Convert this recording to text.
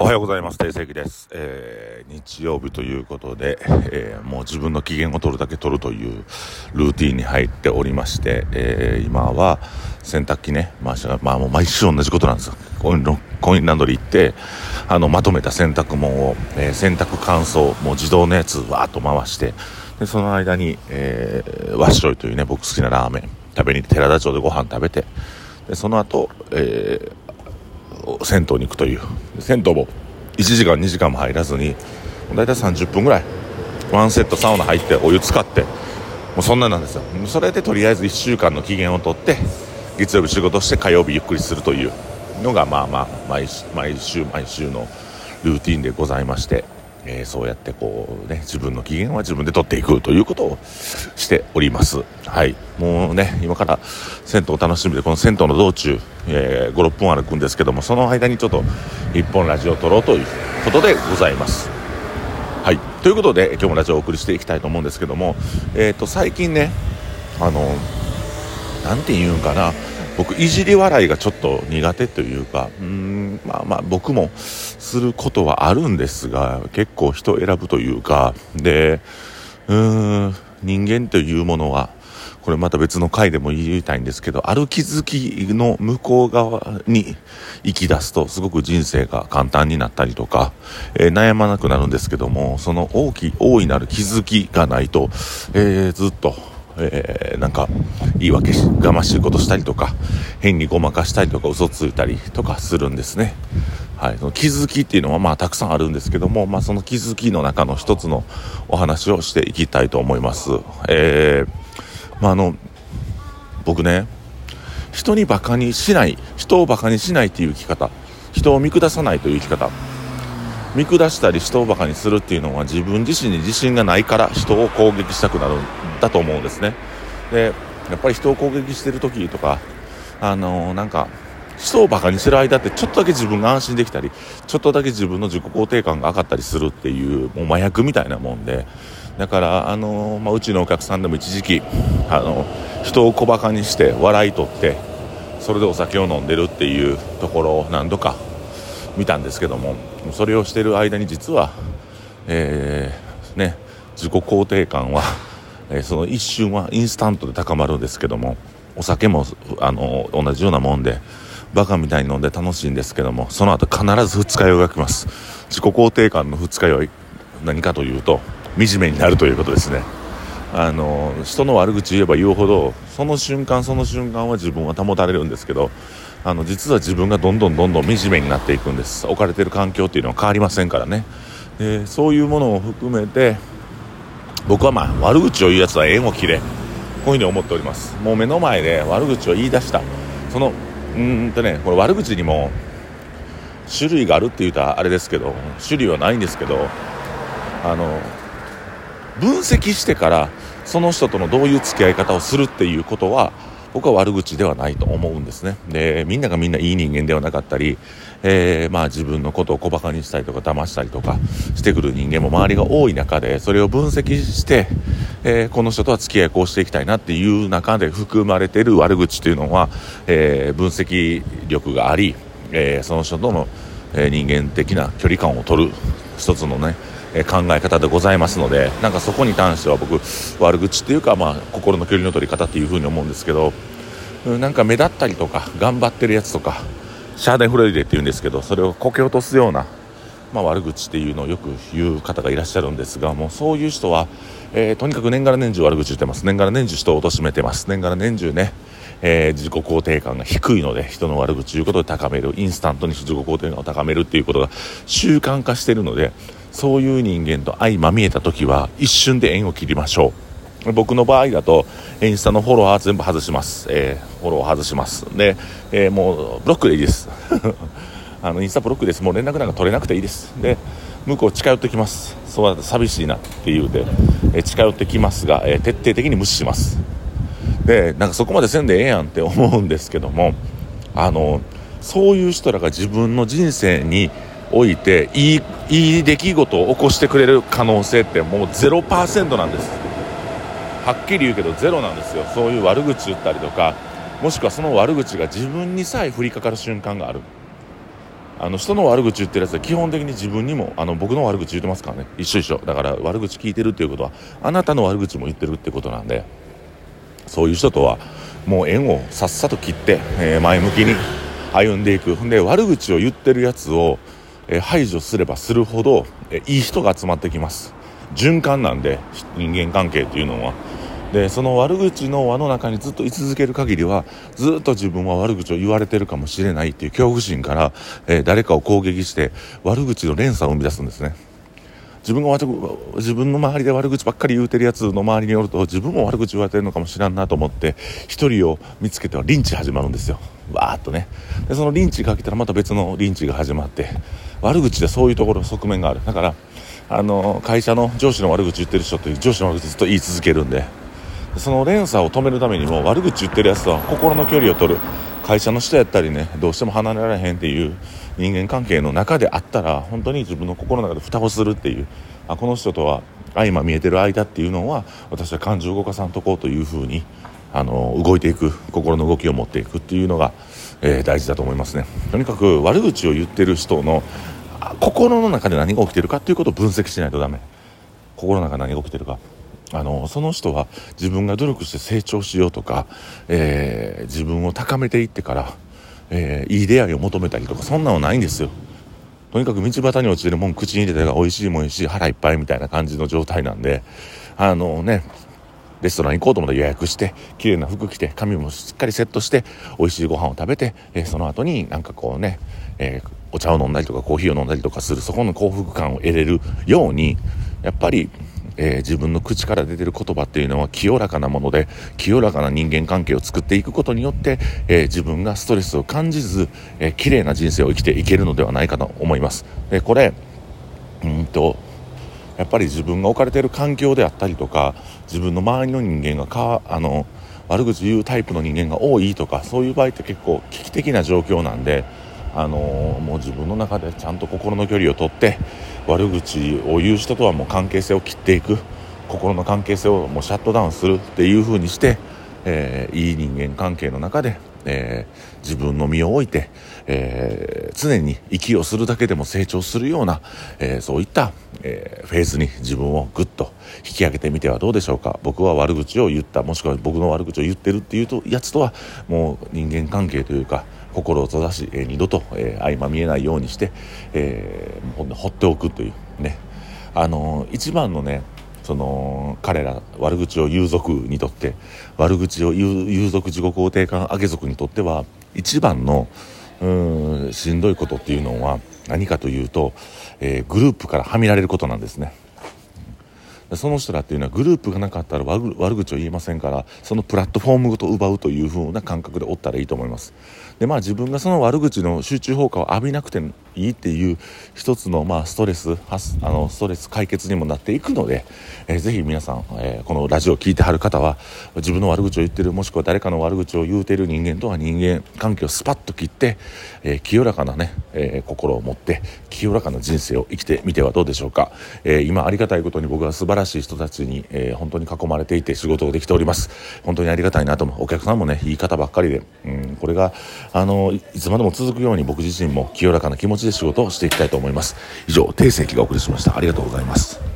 おはようございます。定石です。えー、日曜日ということで、えー、もう自分の機嫌を取るだけ取るというルーティンに入っておりまして、えー、今は洗濯機ね、まあ、まあ、もう毎週同じことなんですよ。コインコインランドリー行って、あの、まとめた洗濯物を、えー、洗濯乾燥、もう自動のやつわーっと回して、で、その間に、えー、ワッショイというね、僕好きなラーメン食べに行って寺田町でご飯食べて、で、その後、えー、銭湯に行くという。銭湯も1時間2時間も入らずに大体30分ぐらい。ワンセットサウナ入ってお湯使って。もうそんななんですよ。それでとりあえず1週間の期限を取って月曜日仕事して火曜日ゆっくりするというのがまあまあ毎週毎週のルーティンでございまして。えー、そうやってこうね、自分の機嫌は自分で取っていくということをしております。はい。もうね、今から銭湯を楽しみで、この銭湯の道中、えー、5、6分歩くんですけども、その間にちょっと一本ラジオを撮ろうということでございます。はい。ということで、今日もラジオをお送りしていきたいと思うんですけども、え、ー、と、最近ね、あの、なんて言うんかな、僕いじり笑いがちょっと苦手というかうんまあまあ僕もすることはあるんですが結構人選ぶというかでうん人間というものはこれまた別の回でも言いたいんですけど、ある気づきの向こう側に行き出すと、すごく人生が簡単になったりとか、えー、悩まなくなるんですけども、その大きい、大いなる気づきがないと、えー、ずっとえー、なんか言い訳がましいことしたりとか変にごまかしたりとか嘘ついたりとかするんですね。はい、その気づきっていうのはまあたくさんあるんですけども、まあ、その気づきの中の一つのお話をしていきたいと思います。えー、まあ、あの僕ね人にバカにしない人をバカにしないっていう生き方人を見下さないという生き方見下したり人をバカにするっていうのは自分自身に自信がないから人を攻撃したくなるんだと思うんですね。でやっぱり人を攻撃してる時とかあのー、なんか人をバカにしてる間ってちょっとだけ自分が安心できたりちょっとだけ自分の自己肯定感が上がったりするっていうもう麻薬みたいなもんで。だからあのー、まあ、うちのお客さんでも一時期あの人を小バカにして笑い取ってそれでお酒を飲んでるっていうところを何度か見たんですけども。それをしている間に実は、えー、ね、自己肯定感は、えー、その一瞬はインスタントで高まるんですけどもお酒もあの同じようなもんでバカみたいに飲んで楽しいんですけどもその後必ず二日酔いが来ます。自己肯定感の二日酔い何かというと惨めになるということですね。あの人の悪口言えば言うほどその瞬間その瞬間は自分は保たれるんですけどあの実は自分がどんどんどんどん惨めになっていくんです。置かれてる環境っていうのは変わりませんからね。でそういうものを含めて僕はまあ悪口を言うやつは縁を切れこういうふうに思っております。もう目の前で悪口を言い出した。そのうんとねこれ悪口にも種類があるって言うたらあれですけど種類はないんですけどあの分析してからその人とのどういう付き合い方をするっていうことは僕は悪口ではないと思うんですね。でみんながみんないい人間ではなかったり、えー、まあ自分のことを小バカにしたりとか騙したりとかしてくる人間も周りが多い中でそれを分析して、えー、この人とは付き合いこうしていきたいなっていう中で含まれてる悪口というのは、えー、分析力があり、えその人との、人間的な距離感を取る一つのね考え方でございますのでなんかそこに関しては僕悪口っていうか、まあ、心の距離の取り方っていうふうに思うんですけどなんか目立ったりとか頑張ってるやつとかシャーデンフレイデっていうんですけどそれをこけ落とすような、まあ、悪口っていうのをよく言う方がいらっしゃるんですがもうそういう人は、えー、とにかく年がら年中悪口言ってます。年がら年中人を貶めてます。年がら年中ねえー、自己肯定感が低いので人の悪口を言うことで高める。インスタントに自己肯定感を高めるっていうことが習慣化してるのでそういう人間と相まみえた時は一瞬で縁を切りましょう。僕の場合だとインスタのフォロワー全部外します、えー、フォロー外します。で、えー、もうブロックでいいです。あのインスタブロックです。もう連絡なんか取れなくていいです。で向こう近寄ってきます。そうだと寂しいなって言うて、えー、近寄ってきますが、え徹底的に無視します。でなんかそこまでせんでええやんって思うんですけどもあのそういう人らが自分の人生においていいいい出来事を起こしてくれる可能性ってもう0%なんです。はっきり言うけどゼロなんですよ。そういう悪口言ったりとかもしくはその悪口が自分にさえ降りかかる瞬間がある。あの人の悪口言ってるやつは基本的に自分にもあの僕の悪口言ってますからね。一緒一緒。だから悪口聞いてるっていうことはあなたの悪口も言ってるってことなんで。そういう人とはもう縁をさっさと切って、えー、前向きに歩んでいく。で悪口を言ってるやつを、え、排除すればするほど、え、いい人が集まってきます。循環なんで人間関係っていうのは。でその悪口の輪の中にずっと居続ける限りはずっと自分は悪口を言われてるかもしれないっていう恐怖心から、えー、誰かを攻撃して悪口の連鎖を生み出すんですね。自分が自分の周りで悪口ばっかり言うてるやつの周りによると自分も悪口言われてるのかもしれんなと思って1人を見つけてはリンチ始まるんですよ。わーっとね。でそのリンチが来たらまた別のリンチが始まって悪口でそういうところ側面がある。だからあの会社の上司の悪口言ってる人って上司の悪口ずっと言い続けるんで。その連鎖を止めるためにも悪口言ってるやつとは心の距離を取る。会社の人やったりねどうしても離れられへんっていう人間関係の中であったら本当に自分の心の中で蓋をするっていうあこの人とは相ま見えてる間っていうのは私は感情を動かさんとこうというふうにあの動いていく心の動きを持っていくっていうのが、えー、大事だと思いますね。とにかく悪口を言ってる人の心の中で何が起きてるかっていうことを分析しないとダメ。心の中で何が起きてるか。あのその人は自分が努力して成長しようとか、えー、自分を高めていってから、えー、いい出会いを求めたりとかそんなのないんですよ。とにかく道端に落ちてるもん口に入れたら美味しいもんいいし腹いっぱいみたいな感じの状態なんであのねレストラン行こうと思ったら予約して綺麗な服着て髪もしっかりセットして美味しいご飯を食べて、えー、その後になんかこうね、えー、お茶を飲んだりとかコーヒーを飲んだりとかするそこの幸福感を得れるようにやっぱりえー、自分の口から出てる言葉っていうのは清らかなもので清らかな人間関係を作っていくことによって、えー、自分がストレスを感じず、えー、綺麗な人生を生きていけるのではないかと思います。でこれうんとやっぱり自分が置かれている環境であったりとか自分の周りの人間がかあの悪口言うタイプの人間が多いとかそういう場合って結構危機的な状況なんであのもう自分の中でちゃんと心の距離をとって悪口を言う人とはもう関係性を切っていく心の関係性をもうシャットダウンするっていう風にして、えー、いい人間関係の中で、えー、自分の身を置いて、えー、常に息をするだけでも成長するような、えそういった、えフェーズに自分をぐっと引き上げてみてはどうでしょうか。僕は悪口を言った。もしくは僕の悪口を言ってるっていうとやつとはもう人間関係というか心を閉ざし、え、二度と、えー、相ま見えないようにして、えー、放っておくというね。あのー、一番のねその彼ら悪口を言う族にとって悪口を言う有族自己肯定感上げ族にとっては一番のうんしんどいことっていうのは何かというと、えー、グループからはみられることなんですね。その人らっていうのはグループがなかったら悪口を言えませんからそのプラットフォームごと奪うという風な感覚でおったらいいと思いますでまあ自分がその悪口の集中放火を浴びなくていいっていう一つのまあストレスあのストレス解決にもなっていくので、えー、ぜひ皆さん、えー、このラジオを聴いてはる方は自分の悪口を言ってるもしくは誰かの悪口を言うてる人間とは人間関係をスパッと切って、えー、清らかなね、えー、心を持って清らかな人生を生きてみてはどうでしょうか、えー、今ありがたいことに僕は素晴らしい人たちに、えー、本当に囲まれていて仕事をできております。本当にありがたいなと思うお客さんもね言い方ばっかりで、うん、これがあのいつまでも続くように僕自身も清らかな気持ちで仕事をしていきたいと思います。以上定石がお送りしました。ありがとうございます。